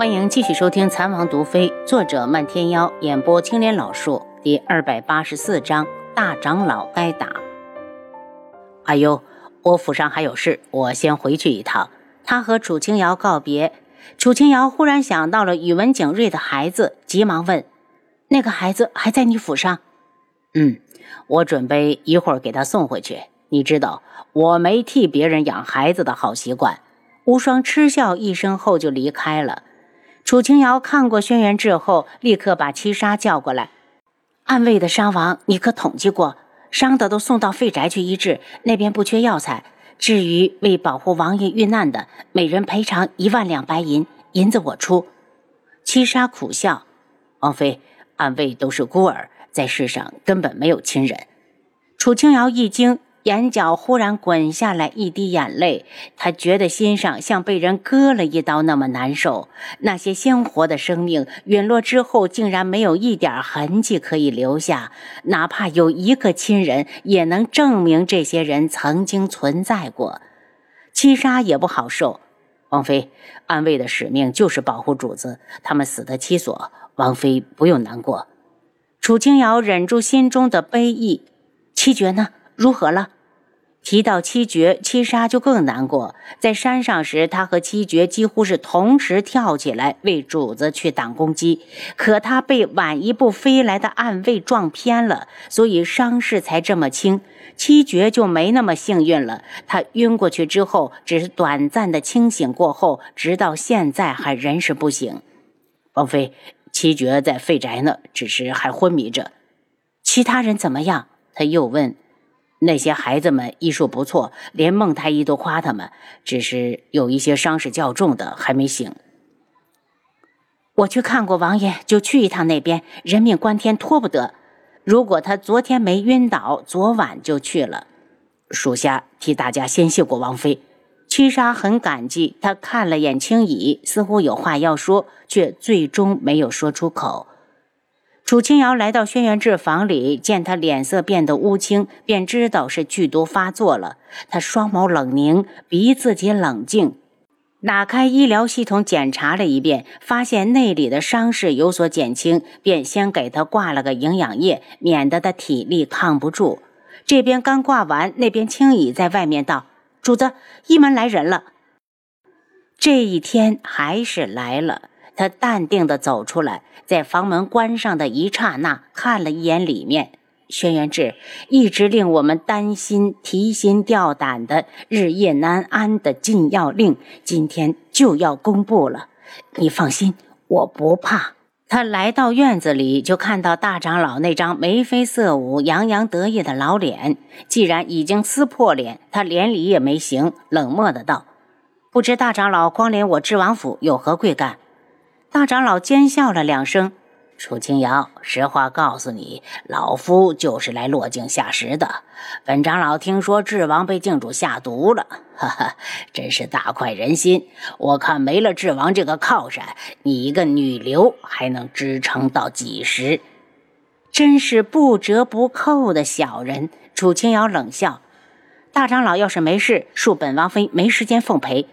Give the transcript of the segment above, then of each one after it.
欢迎继续收听《残王毒妃》，作者漫天妖，演播青莲老树，第二百八十四章：大长老该打。哎呦，我府上还有事，我先回去一趟。他和楚清瑶告别。楚清瑶忽然想到了宇文景睿的孩子，急忙问：“那个孩子还在你府上？”“嗯，我准备一会儿给他送回去。你知道，我没替别人养孩子的好习惯。”无双嗤笑一声后就离开了。楚清瑶看过轩辕志后，立刻把七杀叫过来。暗卫的伤亡，你可统计过？伤的都送到废宅去医治，那边不缺药材。至于为保护王爷遇难的，每人赔偿一万两白银，银子我出。七杀苦笑：“王妃，暗卫都是孤儿，在世上根本没有亲人。”楚清瑶一惊。眼角忽然滚下来一滴眼泪，他觉得心上像被人割了一刀那么难受。那些鲜活的生命陨落之后，竟然没有一点痕迹可以留下，哪怕有一个亲人，也能证明这些人曾经存在过。七杀也不好受，王妃，安卫的使命就是保护主子，他们死得其所，王妃不用难过。楚清瑶忍住心中的悲意，七绝呢？如何了？提到七绝，七杀就更难过。在山上时，他和七绝几乎是同时跳起来为主子去挡攻击，可他被晚一步飞来的暗卫撞偏了，所以伤势才这么轻。七绝就没那么幸运了，他晕过去之后，只是短暂的清醒过后，直到现在还人事不省。王妃，七绝在废宅呢，只是还昏迷着。其他人怎么样？他又问。那些孩子们医术不错，连孟太医都夸他们。只是有一些伤势较重的还没醒。我去看过王爷，就去一趟那边。人命关天，拖不得。如果他昨天没晕倒，昨晚就去了。属下替大家先谢过王妃。七杀很感激，他看了眼青羽，似乎有话要说，却最终没有说出口。楚清瑶来到轩辕志房里，见他脸色变得乌青，便知道是剧毒发作了。他双眸冷凝，逼自己冷静，打开医疗系统检查了一遍，发现内里的伤势有所减轻，便先给他挂了个营养液，免得他体力抗不住。这边刚挂完，那边青羽在外面道：“主子，一门来人了。”这一天还是来了。他淡定地走出来，在房门关上的一刹那，看了一眼里面。轩辕志一直令我们担心、提心吊胆的、日夜难安的禁药令，今天就要公布了。你放心，我不怕。他来到院子里，就看到大长老那张眉飞色舞、洋洋得意的老脸。既然已经撕破脸，他连理也没行，冷漠的道：“不知大长老光临我智王府有何贵干？”大长老奸笑了两声，楚清瑶，实话告诉你，老夫就是来落井下石的。本长老听说智王被靖主下毒了，哈哈，真是大快人心。我看没了智王这个靠山，你一个女流还能支撑到几时？真是不折不扣的小人。楚清瑶冷笑：“大长老要是没事，恕本王妃没时间奉陪。”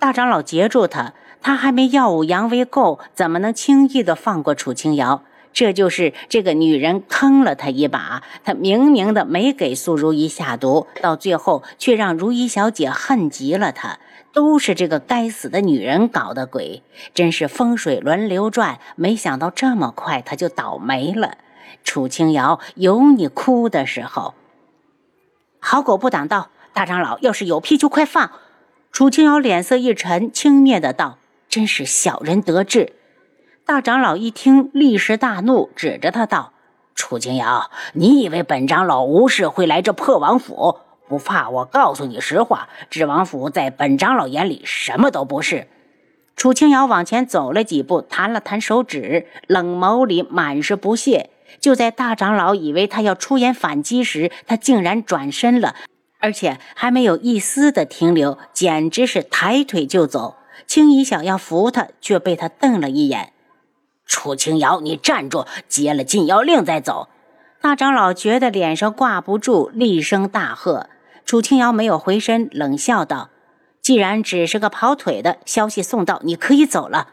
大长老截住他。他还没耀武扬威够，怎么能轻易的放过楚清瑶？这就是这个女人坑了他一把。他明明的没给苏如意下毒，到最后却让如意小姐恨极了他。都是这个该死的女人搞的鬼，真是风水轮流转。没想到这么快他就倒霉了。楚清瑶，有你哭的时候。好狗不挡道，大长老要是有屁就快放。楚清瑶脸色一沉，轻蔑的道。真是小人得志！大长老一听，立时大怒，指着他道：“楚青瑶，你以为本长老无事会来这破王府？不怕我告诉你实话，智王府在本长老眼里什么都不是。”楚青瑶往前走了几步，弹了弹手指，冷眸里满是不屑。就在大长老以为他要出言反击时，他竟然转身了，而且还没有一丝的停留，简直是抬腿就走。青衣想要扶他，却被他瞪了一眼。楚清瑶，你站住！接了禁妖令再走。大长老觉得脸上挂不住，厉声大喝。楚清瑶没有回身，冷笑道：“既然只是个跑腿的，消息送到，你可以走了。”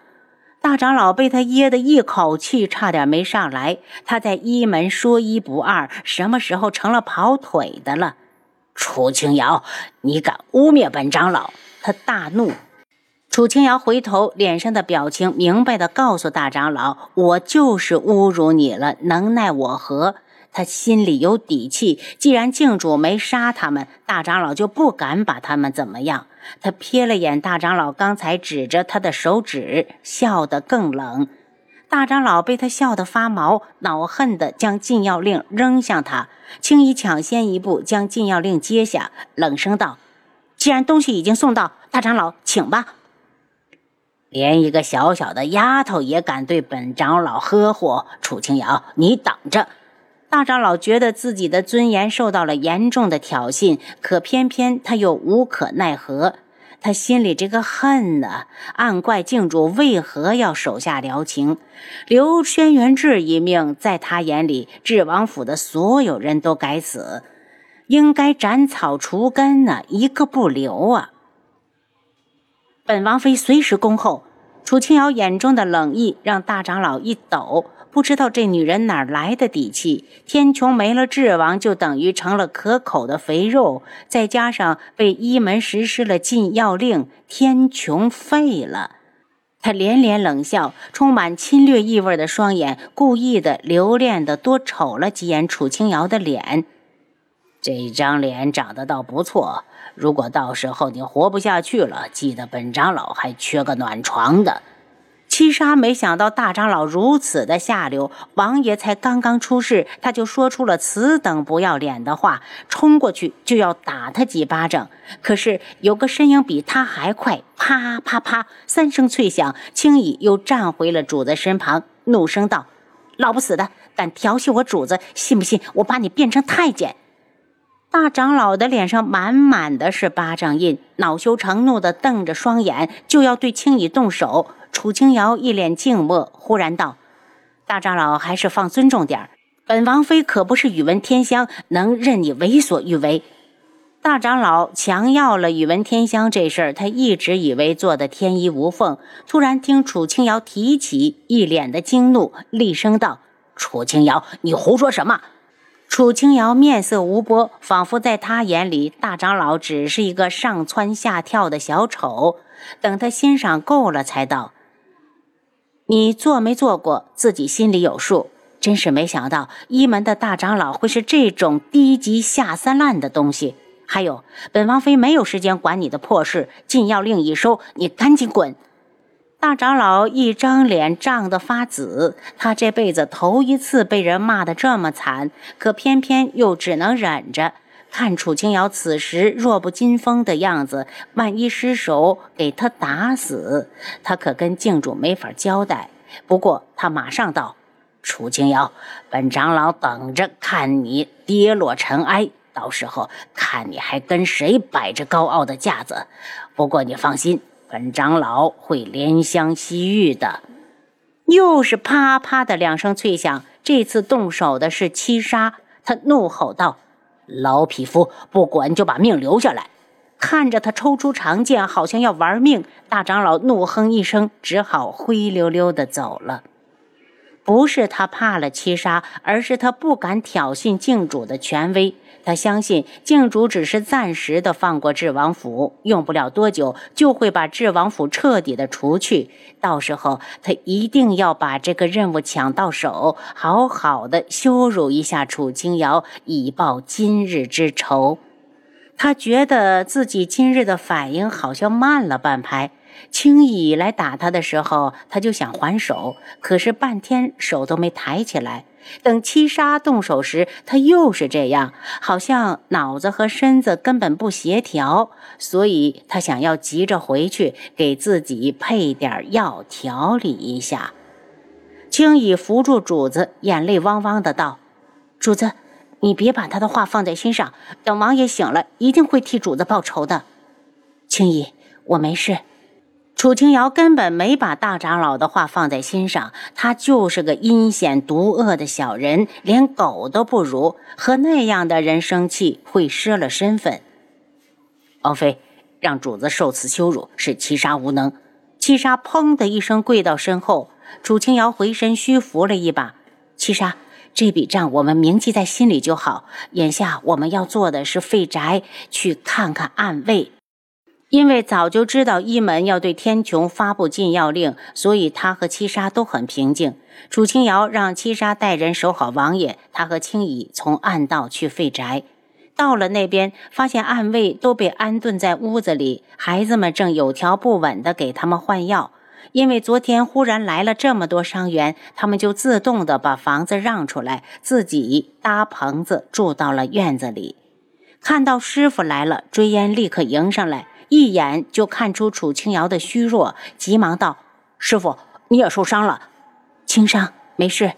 大长老被他噎得一口气差点没上来。他在一门说一不二，什么时候成了跑腿的了？楚清瑶，你敢污蔑本长老！他大怒。楚清瑶回头，脸上的表情明白的告诉大长老：“我就是侮辱你了，能奈我何？”他心里有底气，既然静主没杀他们，大长老就不敢把他们怎么样。他瞥了眼大长老刚才指着他的手指，笑得更冷。大长老被他笑得发毛，恼恨地将禁药令扔向他。青衣抢先一步将禁药令接下，冷声道：“既然东西已经送到，大长老请吧。连一个小小的丫头也敢对本长老呵护，楚清瑶，你等着！”大长老觉得自己的尊严受到了严重的挑衅，可偏偏他又无可奈何。他心里这个恨呢，暗怪静主为何要手下留情。留轩辕志一命，在他眼里，智王府的所有人都该死，应该斩草除根呢，一个不留啊！本王妃随时恭候。楚清瑶眼中的冷意让大长老一抖。不知道这女人哪来的底气？天穹没了智王，就等于成了可口的肥肉。再加上被一门实施了禁药令，天穹废了。他连连冷笑，充满侵略意味的双眼故意的留恋的多瞅了几眼楚清瑶的脸。这张脸长得倒不错，如果到时候你活不下去了，记得本长老还缺个暖床的。七杀没想到大长老如此的下流，王爷才刚刚出世，他就说出了此等不要脸的话，冲过去就要打他几巴掌。可是有个身影比他还快，啪啪啪三声脆响，轻易又站回了主子身旁，怒声道：“老不死的，敢调戏我主子，信不信我把你变成太监？”大长老的脸上满满的是巴掌印，恼羞成怒的瞪着双眼，就要对青羽动手。楚清瑶一脸静默，忽然道：“大长老还是放尊重点本王妃可不是宇文天香，能任你为所欲为。”大长老强要了宇文天香这事儿，他一直以为做的天衣无缝。突然听楚清瑶提起，一脸的惊怒，厉声道：“楚清瑶，你胡说什么？”楚清瑶面色无波，仿佛在他眼里，大长老只是一个上蹿下跳的小丑。等他欣赏够了，才道。你做没做过，自己心里有数。真是没想到，一门的大长老会是这种低级下三滥的东西。还有，本王妃没有时间管你的破事。禁药令一收，你赶紧滚！大长老一张脸涨得发紫，他这辈子头一次被人骂得这么惨，可偏偏又只能忍着。看楚清瑶此时弱不禁风的样子，万一失手给他打死，他可跟静主没法交代。不过他马上道：“楚清瑶，本长老等着看你跌落尘埃，到时候看你还跟谁摆着高傲的架子。不过你放心，本长老会怜香惜玉的。”又是啪啪的两声脆响，这次动手的是七杀，他怒吼道。老匹夫，不管就把命留下来！看着他抽出长剑，好像要玩命。大长老怒哼一声，只好灰溜溜的走了。不是他怕了七杀，而是他不敢挑衅靖主的权威。他相信靖主只是暂时的放过智王府，用不了多久就会把智王府彻底的除去。到时候他一定要把这个任务抢到手，好好的羞辱一下楚清瑶，以报今日之仇。他觉得自己今日的反应好像慢了半拍。轻易来打他的时候，他就想还手，可是半天手都没抬起来。等七杀动手时，他又是这样，好像脑子和身子根本不协调。所以他想要急着回去，给自己配点药调理一下。轻易扶住主子，眼泪汪汪的道：“主子，你别把他的话放在心上，等王爷醒了，一定会替主子报仇的。”青衣，我没事。楚清瑶根本没把大长老的话放在心上，他就是个阴险毒恶的小人，连狗都不如。和那样的人生气，会失了身份。王妃，让主子受此羞辱，是七杀无能。七杀砰的一声跪到身后，楚清瑶回身虚扶了一把。七杀，这笔账我们铭记在心里就好。眼下我们要做的是废宅，去看看暗卫。因为早就知道一门要对天穹发布禁药令，所以他和七杀都很平静。楚清瑶让七杀带人守好王爷，他和青羽从暗道去废宅。到了那边，发现暗卫都被安顿在屋子里，孩子们正有条不紊地给他们换药。因为昨天忽然来了这么多伤员，他们就自动地把房子让出来，自己搭棚子住到了院子里。看到师傅来了，追烟立刻迎上来。一眼就看出楚清瑶的虚弱，急忙道：“师傅，你也受伤了，轻伤，没事。”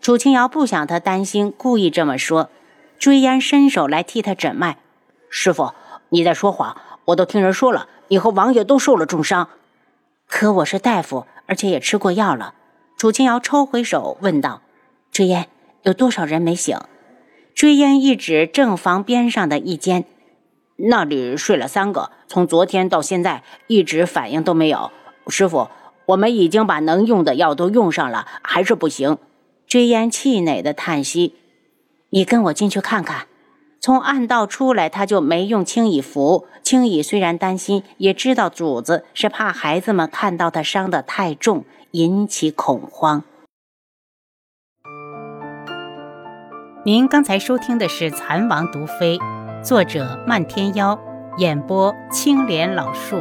楚清瑶不想他担心，故意这么说。追烟伸手来替他诊脉：“师傅，你在说谎，我都听人说了，你和王爷都受了重伤。可我是大夫，而且也吃过药了。”楚清瑶抽回手问道：“追烟，有多少人没醒？”追烟一指正房边上的一间。那里睡了三个，从昨天到现在一直反应都没有。师傅，我们已经把能用的药都用上了，还是不行。追烟气馁的叹息：“你跟我进去看看。”从暗道出来，他就没用青羽扶。青羽虽然担心，也知道主子是怕孩子们看到他伤得太重，引起恐慌。您刚才收听的是《蚕王毒妃》。作者：漫天妖，演播：青莲老树。